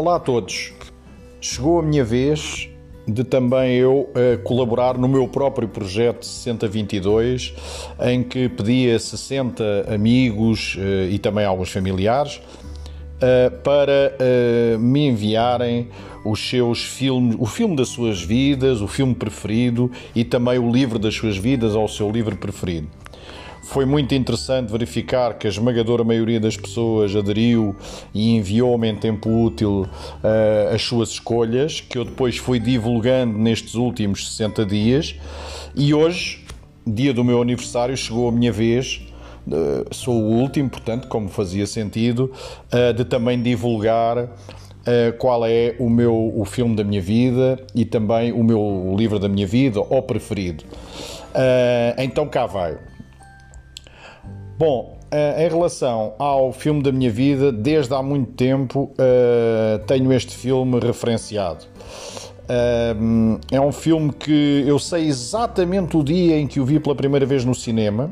Olá a todos. Chegou a minha vez de também eu uh, colaborar no meu próprio projeto 6022, em que pedi a 60 amigos uh, e também alguns familiares uh, para me enviarem os seus filmes, o filme das suas vidas, o filme preferido e também o livro das suas vidas ou o seu livro preferido. Foi muito interessante verificar que a esmagadora maioria das pessoas aderiu e enviou-me em tempo útil uh, as suas escolhas, que eu depois fui divulgando nestes últimos 60 dias. E hoje, dia do meu aniversário, chegou a minha vez Uh, sou o último, portanto, como fazia sentido, uh, de também divulgar uh, qual é o meu o filme da minha vida e também o meu livro da minha vida, ou preferido. então cá vai. Bom, eh, em relação ao filme da minha vida, desde há muito tempo eh, tenho este filme referenciado. Eh, é um filme que eu sei exatamente o dia em que o vi pela primeira vez no cinema.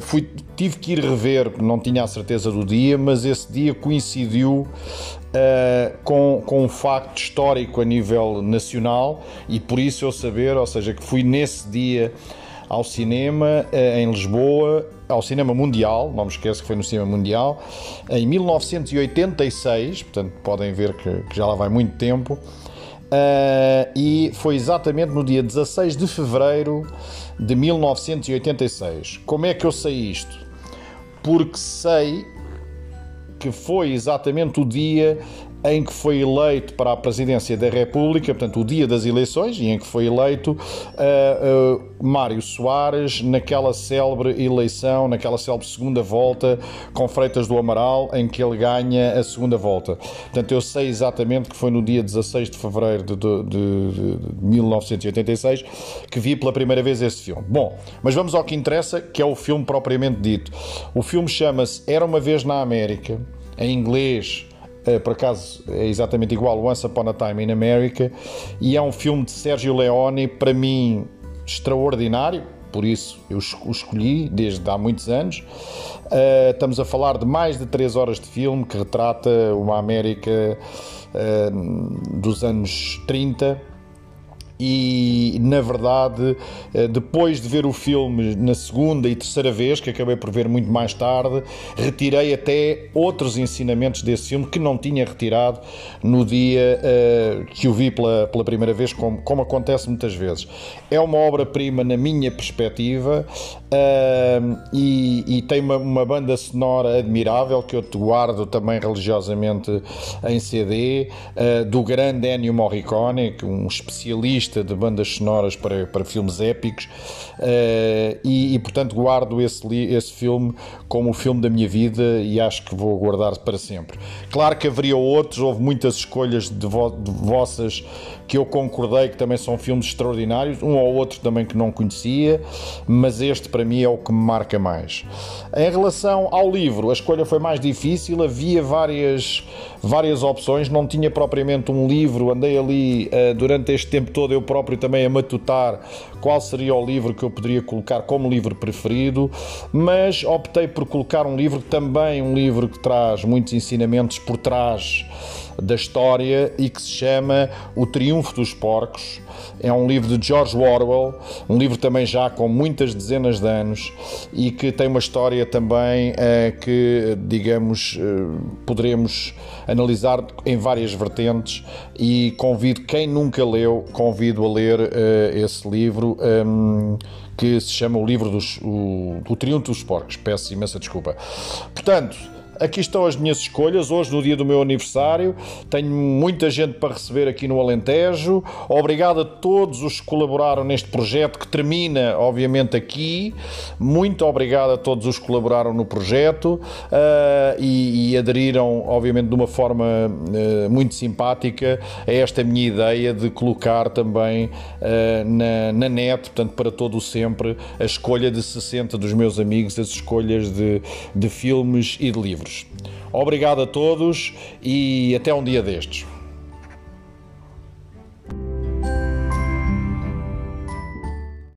Fui, tive que ir rever, não tinha a certeza do dia, mas esse dia coincidiu uh, com, com um facto histórico a nível nacional e por isso eu saber, ou seja, que fui nesse dia ao cinema uh, em Lisboa ao cinema mundial, não me esqueço que foi no cinema mundial, em 1986, portanto podem ver que, que já lá vai muito tempo, uh, e foi exatamente no dia 16 de fevereiro de 1986. Como é que eu sei isto? Porque sei que foi exatamente o dia em que foi eleito para a presidência da República, portanto, o dia das eleições, e em que foi eleito uh, uh, Mário Soares naquela célebre eleição, naquela célebre segunda volta com Freitas do Amaral, em que ele ganha a segunda volta. Portanto, eu sei exatamente que foi no dia 16 de fevereiro de, de, de, de 1986 que vi pela primeira vez esse filme. Bom, mas vamos ao que interessa, que é o filme propriamente dito. O filme chama-se Era uma Vez na América, em inglês eh, por acaso é exatamente igual, Once Upon a Time in America, e é um filme de Sergio Leone, para mim, extraordinário, por isso eu o escolhi desde há muitos anos. Uh, estamos a falar de mais de 3 horas de filme que retrata uma América uh, dos anos 30 e na verdade eh, depois de ver o filme na segunda e terceira vez que acabei por ver muito mais tarde retirei até outros ensinamentos desse filme que não tinha retirado no dia uh, que o vi pela, pela primeira vez como, como acontece muitas vezes. É uma obra-prima na minha perspectiva uh, e, e, tem uma, uma, banda sonora admirável que eu te guardo também religiosamente em CD uh, do grande Ennio Morricone um especialista de bandas sonoras para, para filmes épicos uh, e, e, portanto guardo esse, esse filme como o filme da minha vida e acho que vou guardar para sempre. Claro que haveria outros, houve muitas escolhas de, vo, de vossas que eu concordei que também são filmes extraordinários, um ou outro também que não conhecia, mas este para mim é o que me marca mais. Em relação ao livro, a escolha foi mais difícil, havia várias, várias opções, não tinha propriamente um livro, andei ali uh, durante este tempo todo eu próprio também a matutar qual seria o livro que eu poderia colocar como livro preferido, mas optei por colocar um livro também um livro que traz muitos ensinamentos por trás da história e que se chama O Triunfo dos Porcos. É um livro de George Orwell, um livro também já com muitas dezenas de anos e que tem uma história também eh, que, digamos, eh, poderemos analisar em várias vertentes e convido quem nunca leu, convido a ler eh, esse livro. Um, que se chama o livro dos o, o Triunfo dos Porcos. Peço imensa desculpa. Portanto, aqui estão as minhas escolhas. Hoje, no dia do meu aniversário, tenho muita gente para receber aqui no Alentejo. Obrigado a todos os que colaboraram neste projeto, que termina, obviamente, aqui. Muito obrigado a todos os que colaboraram no projeto uh, e, e, aderiram, obviamente, de uma forma uh, muito simpática a esta minha ideia de colocar também uh, na, na net, portanto, para todo o sempre, a escolha de 60 dos meus amigos, as escolhas de, de filmes e de livros. Obrigado a todos e até um dia destes.